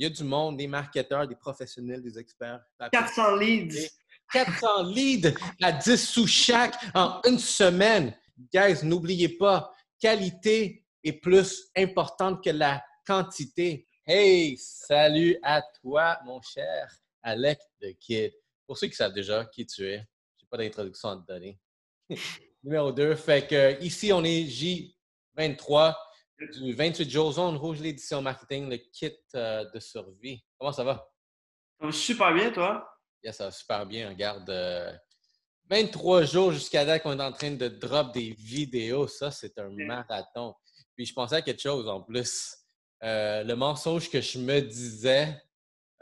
Il y a du monde, des marketeurs, des professionnels, des experts. 400 leads. 400 leads à 10 sous chaque en une semaine. Guys, n'oubliez pas, qualité est plus importante que la quantité. Hey, salut à toi, mon cher Alec de Kid. Pour ceux qui savent déjà qui tu es, je n'ai pas d'introduction à te donner. Numéro 2, fait que ici, on est J23 du 28 jours Zone Rouge, l'édition marketing, le kit euh, de survie. Comment ça va? Ça va super bien, toi? Yeah, ça va super bien. Regarde, 23 euh, jours jusqu'à date qu'on est en train de drop des vidéos. Ça, c'est un marathon. Puis je pensais à quelque chose en plus. Euh, le mensonge que je me disais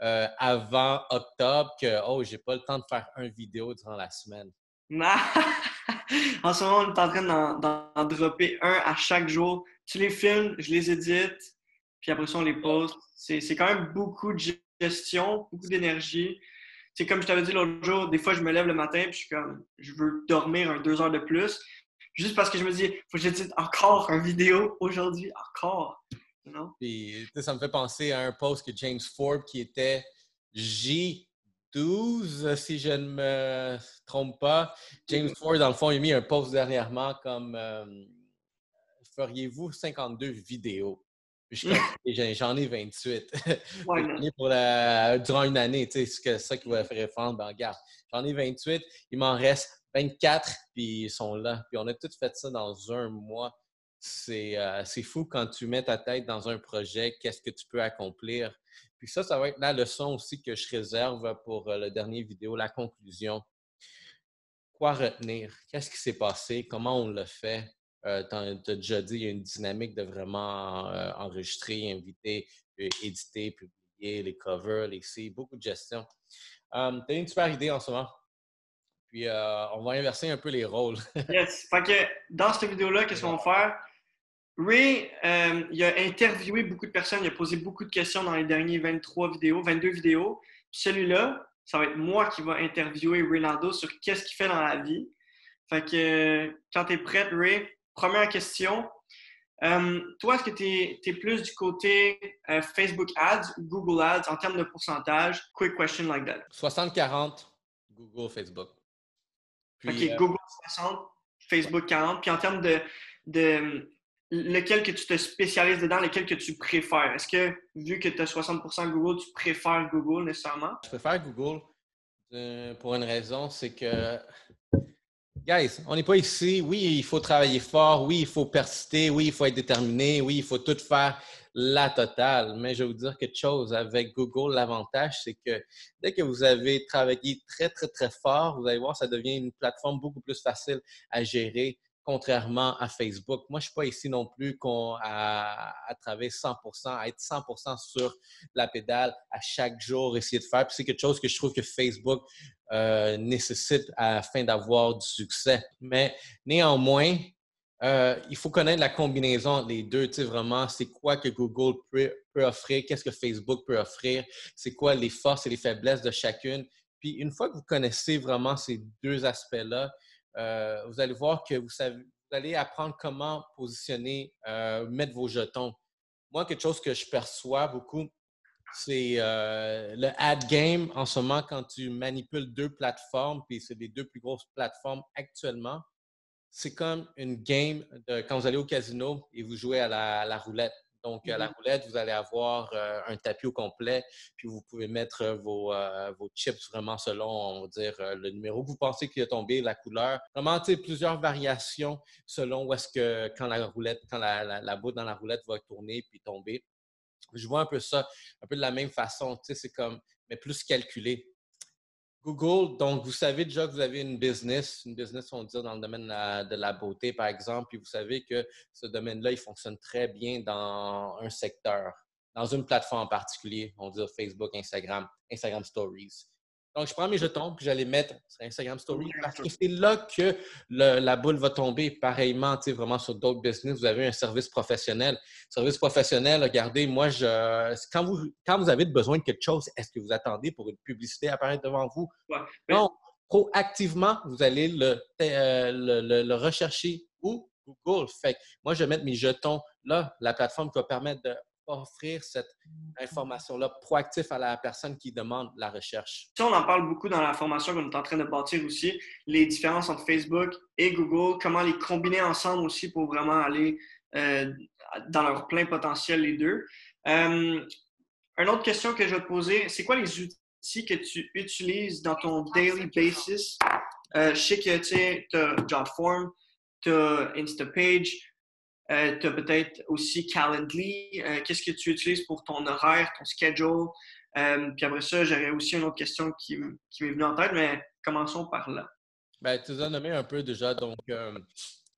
avant octobre que oh, j'ai pas le temps de faire une vidéo durant la semaine. en ce moment, on est en train d'en dropper un à chaque jour. Tu les filmes, je les édite, puis après ça, on les poste. C'est quand même beaucoup de gestion, beaucoup d'énergie. C'est comme je t'avais dit l'autre jour, des fois, je me lève le matin, puis je suis comme, je veux dormir un deux heures de plus, juste parce que je me dis, faut que j'édite encore une vidéo aujourd'hui, encore. Puis, ça me fait penser à un post que James Forbes qui était J 12, si je ne me trompe pas. James Ford, dans le fond, il a mis un post dernièrement comme euh, Feriez-vous 52 vidéos? J'en ai 28. pour durant une année, tu sais, c'est ça qui va faire référence. Ben, regarde, j'en ai 28, il m'en reste 24, puis ils sont là. Puis on a tous fait ça dans un mois. Euh, c'est fou quand tu mets ta tête dans un projet, qu'est-ce que tu peux accomplir. Puis ça, ça va être la leçon aussi que je réserve pour euh, le dernier vidéo, la conclusion. Quoi retenir? Qu'est-ce qui s'est passé? Comment on l'a fait? Euh, tu as déjà dit, il y a une dynamique de vraiment euh, enregistrer, inviter, éditer, publier, les covers, les sites, beaucoup de gestion. tu as une super idée en ce moment. Puis on va inverser un peu les rôles. yes. Fait que dans cette vidéo-là, qu'est-ce qu'on va faire? Ray, euh, il a interviewé beaucoup de personnes, il a posé beaucoup de questions dans les derniers 23 vidéos, 22 vidéos. Celui-là, ça va être moi qui va interviewer Ronaldo sur qu'est-ce qu'il fait dans la vie. Fait que quand tu es prête, Ray, première question. Euh, toi, est-ce que tu es, plus du côté euh, Facebook Ads ou Google Ads en termes de pourcentage? Quick question like that. 60-40, Google, Facebook. OK, Google 60, Facebook 40. Puis en termes de lequel que tu te spécialises dedans, lequel que tu préfères? Est-ce que, vu que tu as 60% Google, tu préfères Google nécessairement? Je préfère Google euh, pour une raison, c'est que, guys, on n'est pas ici. Oui, il faut travailler fort. Oui, il faut persister. Oui, il faut être déterminé. Oui, il faut tout faire la totale. Mais je vais vous dire quelque chose. Avec Google, l'avantage, c'est que dès que vous avez travaillé très, très, très fort, vous allez voir, ça devient une plateforme beaucoup plus facile à gérer contrairement à Facebook. Moi, je ne suis pas ici non plus à, à travailler 100% à être 100% sur la pédale à chaque jour, essayer de faire. Puis c'est quelque chose que je trouve que Facebook euh, nécessite afin d'avoir du succès. Mais néanmoins, euh, il faut connaître la combinaison des deux. Tu vraiment, c'est quoi que Google peut, peut offrir, qu'est-ce que Facebook peut offrir, c'est quoi les forces et les faiblesses de chacune? Puis une fois que vous connaissez vraiment ces deux aspects-là, euh, vous allez voir que vous, allez apprendre comment positionner, euh, mettre vos jetons. Moi, quelque chose que je perçois beaucoup, c'est euh, le ad game en ce moment quand tu manipules deux plateformes, puis c'est les deux plus grosses plateformes actuellement. C'est comme une game de quand vous allez au casino et vous jouez à la roulette. Donc, à la mmh roulette, vous allez avoir euh, un tapis au complet, puis vous pouvez mettre euh, euh, vos, chips vraiment selon, on va dire, le numéro que vous pensez qu'il a tombé, la couleur. Vraiment, tu sais, plusieurs variations selon où est-ce que, quand la roulette, quand la, la, la boule dans la roulette va tourner puis tomber. Je vois un peu ça, un peu de la même façon, tu sais, c'est comme, mais plus calculé. Google, donc vous savez déjà que vous avez une business, une business, on dire, dans le domaine de la, beauté, par exemple, puis vous savez que ce domaine-là, il fonctionne très bien dans un secteur, dans une plateforme en particulier, on dire Facebook, Instagram, Instagram Stories. Donc, je prends mes jetons que j'allais mettre sur Instagram Story parce que c'est là que la boule va tomber. Pareillement, tu sais, vraiment sur d'autres business, vous avez un service professionnel. Service professionnel, regardez, moi, je, quand, vous, quand vous avez besoin de quelque chose, est-ce que vous attendez pour une publicité apparaître devant vous? Non, proactivement, vous allez euh, le, le, rechercher où? Google. Fait moi, je vais mettre mes jetons là, la plateforme qui va permettre de offrir cette information-là proactif à la personne qui demande la recherche? Ça, on en parle beaucoup dans la formation qu'on est en train de bâtir aussi, les différences entre Facebook et Google, comment les combiner ensemble aussi pour vraiment aller euh, dans leur plein potentiel les deux. Euh, une autre question que je vais te poser, c'est quoi les outils que tu utilises dans ton daily basis? Euh, je sais que tu as JotForm, tu as Instapage, euh, tu as peut-être aussi Calendly. Euh, qu'est-ce que tu utilises pour ton horaire, ton schedule? Euh, puis après ça, j'aurais aussi une autre question qui, m'est venue en tête, mais commençons par là. Ben, tu as nommé un peu déjà. Donc,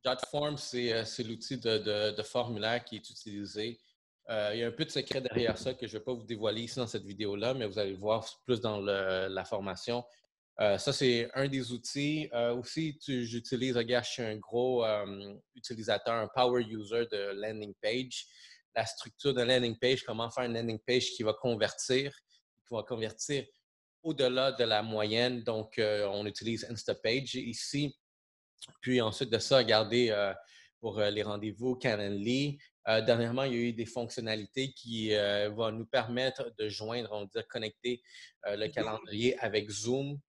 JotForm, c'est l'outil de, formulaire qui est utilisé. il y a un peu de secret derrière ça que je ne vais pas vous dévoiler ici dans cette vidéo-là, mais vous allez le voir plus dans la formation. Euh, ça, c'est un des outils. Euh, aussi, j'utilise, regarde, je suis un gros euh, utilisateur, un power user de landing page. La structure de landing page, comment faire une landing page qui va convertir, qui va convertir au-delà de la moyenne. Donc, on utilise Instapage ici. Puis ensuite de ça, regardez pour les rendez-vous. Euh, dernièrement, il y a eu des fonctionnalités qui euh, vont nous permettre de joindre, on va dire, connecter euh, le calendrier avec Zoom.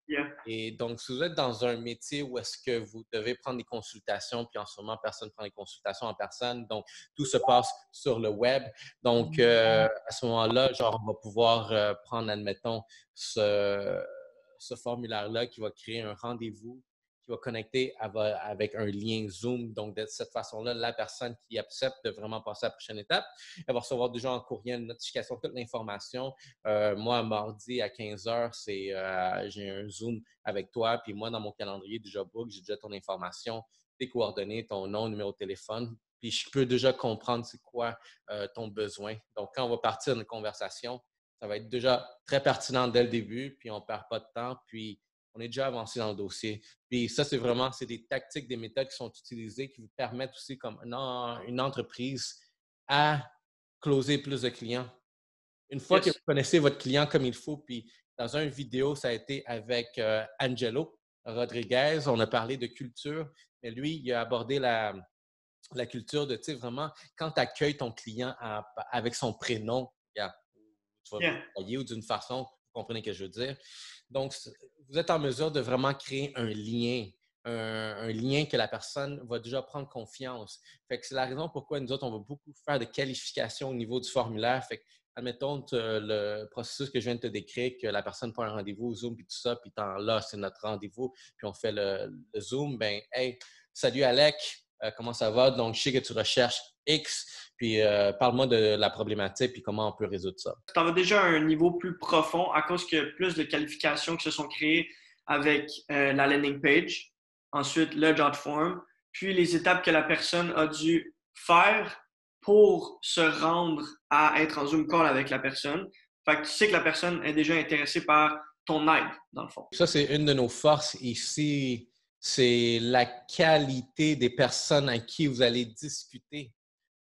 Et donc, si vous êtes dans un métier où est-ce que vous devez prendre des consultations, puis en ce moment, personne ne prend des consultations en personne, donc tout se passe sur le web. Donc, à ce moment-là, genre, on va pouvoir prendre, admettons, ce formulaire-là qui va créer un rendez-vous qui va connecter avec un lien Zoom. Donc, de cette façon-là, la personne qui accepte de vraiment passer à la prochaine étape, elle va recevoir déjà en courriel une notification toute l'information. Euh, moi, mardi à 15 h c'est euh, j'ai un Zoom avec toi. Puis moi, dans mon calendrier du Jobbook, j'ai déjà ton information, tes coordonnées, ton nom, numéro de téléphone. Puis je peux déjà comprendre c'est quoi euh, ton besoin. Donc, quand on va partir d'une conversation, ça va être déjà très pertinent dès le début, puis on ne perd pas de temps. Puis on est déjà avancé dans le dossier. Puis ça, c'est vraiment, c'est des tactiques, des méthodes qui sont utilisées qui vous permettent aussi, comme une, entreprise, à closer plus de clients. Une fois que vous connaissez votre client comme il faut, puis dans une vidéo, ça a été avec euh, Angelo Rodriguez, on a parlé de culture, mais lui, il a abordé la, la culture de, tu sais, vraiment, quand tu accueilles ton client avec son prénom, tu vas yeah. ou d'une façon, vous comprenez ce que je veux dire. Donc, vous êtes en mesure de vraiment créer un lien, un, lien que la personne va déjà prendre confiance. Fait que c'est la raison pourquoi nous autres, on va beaucoup faire de qualification au niveau du formulaire. Fait que, admettons le processus que je viens de te décrire, que la personne prend un rendez-vous au Zoom, puis tout ça, puis là, c'est notre rendez-vous, puis on fait le, Zoom, ben hey, salut Alec, euh, comment ça va? Donc, je sais que tu recherches X, puis euh, parle-moi de la problématique, puis comment on peut résoudre ça. Tu en as déjà un niveau plus profond à cause a plus de qualifications qui se sont créées avec euh, la landing page, ensuite le jot form, puis les étapes que la personne a dû faire pour se rendre à être en Zoom call avec la personne. Fait que tu sais que la personne est déjà intéressée par ton aide, dans le fond. Ça, c'est une de nos forces ici c'est la qualité des personnes à qui vous allez discuter.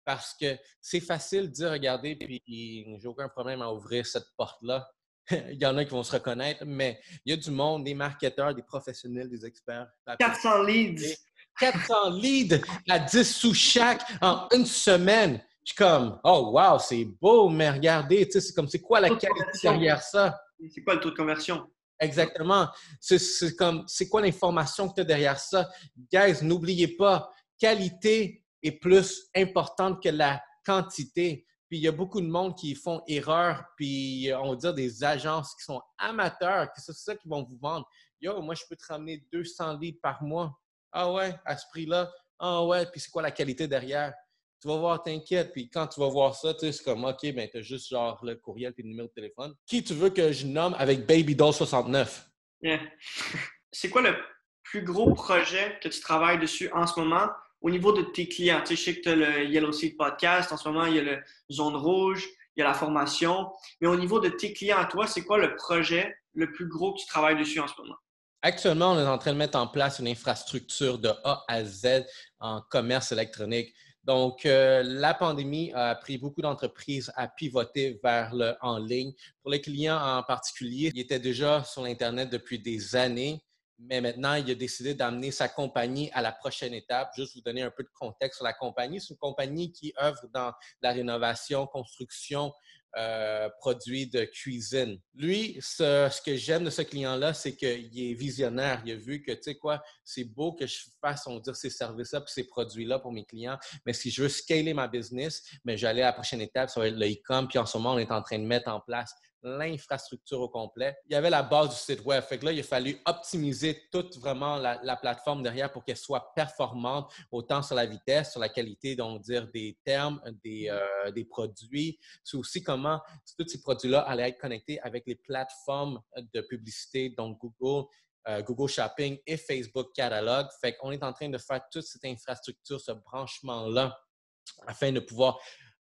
Parce que c'est facile de dire, regardez, puis j'ai aucun problème à ouvrir cette porte-là. il y en a qui vont se reconnaître, mais il y a du monde, des marketeurs, des professionnels, des experts. 400 leads! 400 leads à 10 sous chaque en une semaine. Je suis comme, oh wow, c'est beau, mais regardez, c'est comme, c'est quoi la qualité derrière ça? C'est quoi le taux de conversion? Exactement. C'est comme, c'est quoi l'information que tu as derrière ça? Guys, n'oubliez pas, qualité est plus importante que la quantité. Puis il y a beaucoup de monde qui font erreur, puis on va dire des agences qui sont amateurs, que c'est ça qu'ils vont vous vendre. Yo, moi, je peux te ramener 200 litres par mois. Ah ouais, à ce prix-là. Ah ouais, puis c'est quoi la qualité derrière? tu vas voir, t'inquiète. Puis quand tu vas voir ça, tu sais, c'est comme, OK, ben, tu as juste genre le courriel et le numéro de téléphone. Qui tu veux que je nomme avec Baby Doll 69? C'est quoi le plus gros projet que tu travailles dessus en ce moment? Au niveau de tes clients? Tu sais, je sais que tu as le Yellow Seed Podcast. En ce moment, il y a le Zone Rouge, il y a la formation. Mais au niveau de tes clients toi, c'est quoi le projet le plus gros que tu travailles dessus en ce moment? Actuellement, on est en train de mettre en place une infrastructure de A à Z en commerce électronique. Donc, euh, la pandémie a pris beaucoup d'entreprises à pivoter vers le en ligne. Pour les clients en particulier, ils étaient déjà sur l'Internet depuis des années, mais maintenant, il a décidé d'amener sa compagnie à la prochaine étape. Juste vous donner un peu de contexte sur la compagnie. C'est une compagnie qui œuvre dans la rénovation, construction, euh, produits de cuisine. Lui, ce, que j'aime de ce client-là, c'est qu'il est visionnaire. Il a vu que, tu sais quoi, c'est beau que je fasse, on dire, ces services-là et ces produits-là pour mes clients, mais si je veux scaler ma business, mais j'allais à la prochaine étape, ça va être le e-com, puis en ce moment, on est en train de mettre en place l'infrastructure au complet. Il y avait la base du site web. Fait que là, il a fallu optimiser toute vraiment la, plateforme derrière pour qu'elle soit performante, autant sur la vitesse, sur la qualité, donc dire des termes, des, euh, des produits. C'est aussi comment tous ces produits-là allaient être connectés avec les plateformes de publicité, donc Google, euh, Google Shopping et Facebook Catalog. Fait qu'on est en train de faire toute cette infrastructure, ce branchement-là, afin de pouvoir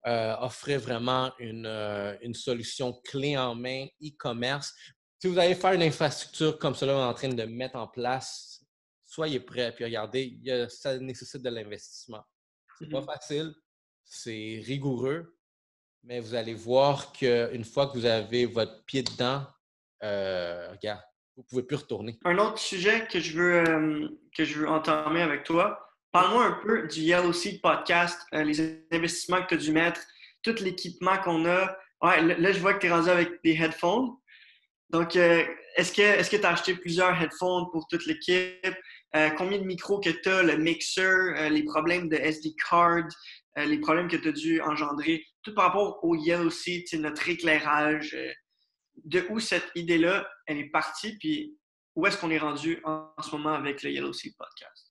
euh, offrir vraiment euh, une, solution clé en main e-commerce. Si vous allez faire une infrastructure comme cela, on est en train de mettre en place, soyez prêts. Puis regardez, ça nécessite de l'investissement. C'est pas mmh facile, c'est rigoureux, mais vous allez voir qu'une fois que vous avez votre pied dedans, euh, regarde, vous ne pouvez plus retourner. Un autre sujet que je veux, que je veux entamer avec toi, Parle-moi un peu du Yellow Seed Podcast, euh, les investissements que tu as dû mettre, tout l'équipement qu'on a. Ouais, là, je vois que tu es rendu avec des headphones. Donc, euh, est-ce que tu as acheté plusieurs headphones pour toute l'équipe? Euh, combien de micros que tu as, le mixer, les problèmes de SD card, les problèmes que tu as dû engendrer, tout par rapport au Yellow Seed, notre éclairage. de où cette idée-là, elle est partie, puis où est-ce qu'on est rendu en ce moment avec le Yellow Seed Podcast?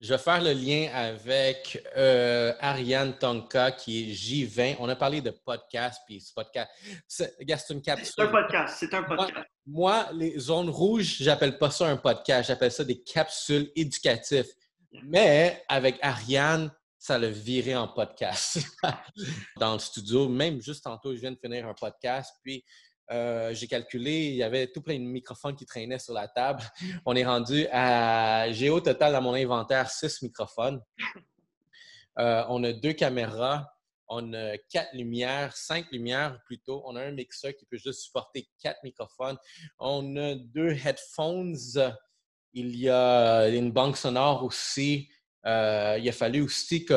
Je vais faire le lien avec euh, Ariane Tonka qui est J20. On a parlé de podcast, puis ce podcast. C'est une capsule. C'est un podcast. C'est un podcast. Moi, les zones rouges, j'appelle pas ça un podcast. J'appelle ça des capsules éducatives. Mais avec Ariane, ça l'a viré en podcast dans le studio. Même juste tantôt, je viens de finir un podcast. Puis euh, j'ai calculé, il y avait tout plein de microphones qui traînaient sur la table. On est rendu à. J'ai au total dans mon inventaire six microphones. Euh, on a deux caméras, on a quatre lumières, cinq lumières plutôt. On a un mixeur qui peut juste supporter quatre microphones. On a deux headphones. Il y a une banque sonore aussi. Euh, il a fallu aussi que.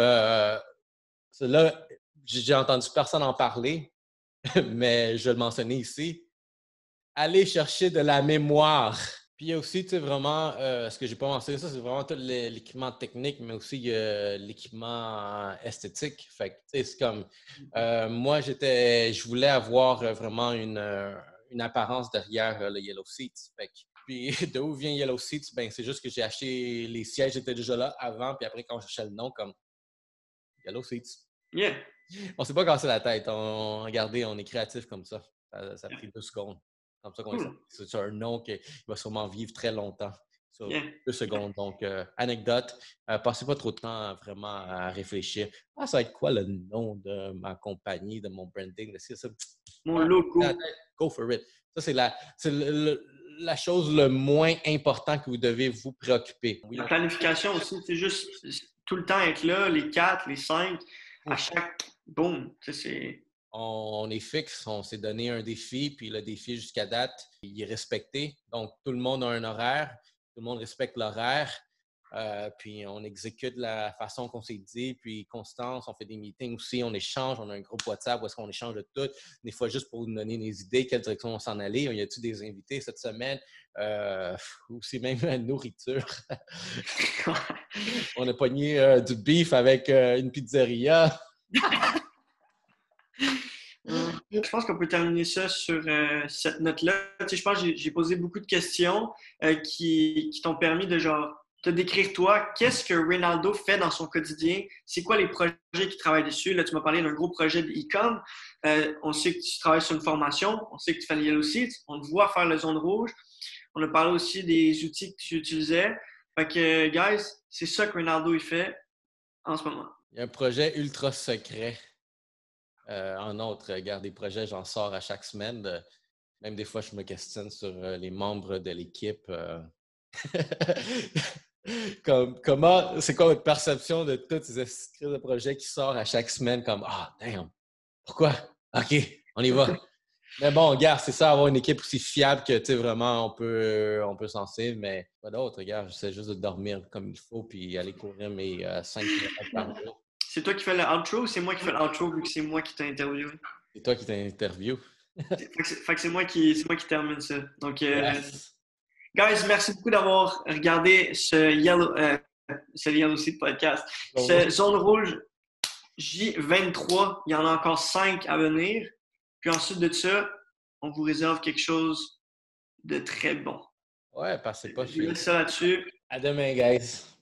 là, j'ai entendu personne en parler. mais je vais le mentionner ici, aller chercher de la mémoire. Puis il y a aussi, tu sais, vraiment, euh, ce que j'ai pas mentionné, ça, c'est vraiment tout l'équipement technique, mais aussi l'équipement esthétique. Fait que, tu sais, c'est comme, mmh. euh, moi, j'étais, je voulais avoir euh, vraiment une, une apparence derrière le Yellow Seats. Fait que, puis de où vient Yellow Seats? Ben, c'est juste que j'ai acheté les sièges, j'étais déjà là avant, puis après, quand je cherchais le nom, comme Yellow Seats. Yeah. On s'est pas cassé la tête. On, regardez, on est créatif comme ça. Ça, a pris deux secondes. Comme ça C'est un nom qui va sûrement vivre très longtemps. Deux secondes. Donc, euh, anecdote. Euh, passez pas trop de temps vraiment à réfléchir. Ah, ça va être quoi le nom de ma compagnie, de mon branding? Mon logo. Go for it. Ça, c'est la, la chose le moins important que vous devez vous préoccuper. la planification aussi, c'est juste tout le temps être là, les quatre, les cinq, à chaque boum, c'est. On est fixe, on s'est donné un défi, puis le défi jusqu'à date, il est respecté. Donc, tout le monde a un horaire, tout le monde respecte l'horaire, euh, puis on exécute la façon qu'on s'est dit, puis constance, on fait des meetings aussi, on échange, on a un groupe WhatsApp où est-ce qu'on échange de tout, des fois juste pour nous donner des idées, quelle direction on s'en aller. Y a-t-il des invités cette semaine? Euh, ou c'est même la nourriture. on a pogné euh, du beef avec une pizzeria. Je pense qu'on peut terminer ça sur euh, cette note-là. je pense que j'ai posé beaucoup de questions euh, qui, t'ont permis de genre te décrire toi, qu'est-ce que Ronaldo fait dans son quotidien, c'est quoi les projets qu'il travaille dessus? Là, tu m'as parlé d'un gros projet de e-com. Euh, on sait que tu travailles sur une formation, on sait que tu fais le Yellow Seeds, on te voit faire le zone rouge. On a parlé aussi des outils que tu utilisais. Fait que, guys, c'est ça que Ronaldo il fait en ce moment. Il y a un projet ultra secret. Euh, en autre, regarde, des projets, j'en sors à chaque semaine. même des fois, je me questionne sur euh, les membres de l'équipe. Euh. comment, c'est quoi votre perception de tous ces esprits de projets qui sortent à chaque semaine? Comme Ah, damn, pourquoi? OK, on y va. Mais bon, gars, c'est ça, avoir une équipe aussi fiable que, tu sais, vraiment, on peut, on peut s'en suivre, mais pas d'autre, gars. J'essaie juste de dormir comme il faut puis aller courir mes 5 km par jour. C'est toi qui fais le outro ou c'est moi qui fais l'outro vu que c'est moi qui t'ai interviewé? C'est toi qui t'as interviewé. fait que c'est moi, qui, moi qui termine ça. Donc, euh, guys, merci beaucoup d'avoir regardé ce Yellow, euh, ce Yellow Seed podcast. ce Zone Rouge J23, il y en a encore 5 à venir. Puis ensuite de ça, on vous réserve quelque chose de très bon. Ouais, passez pas Je ça là-dessus. À demain, guys.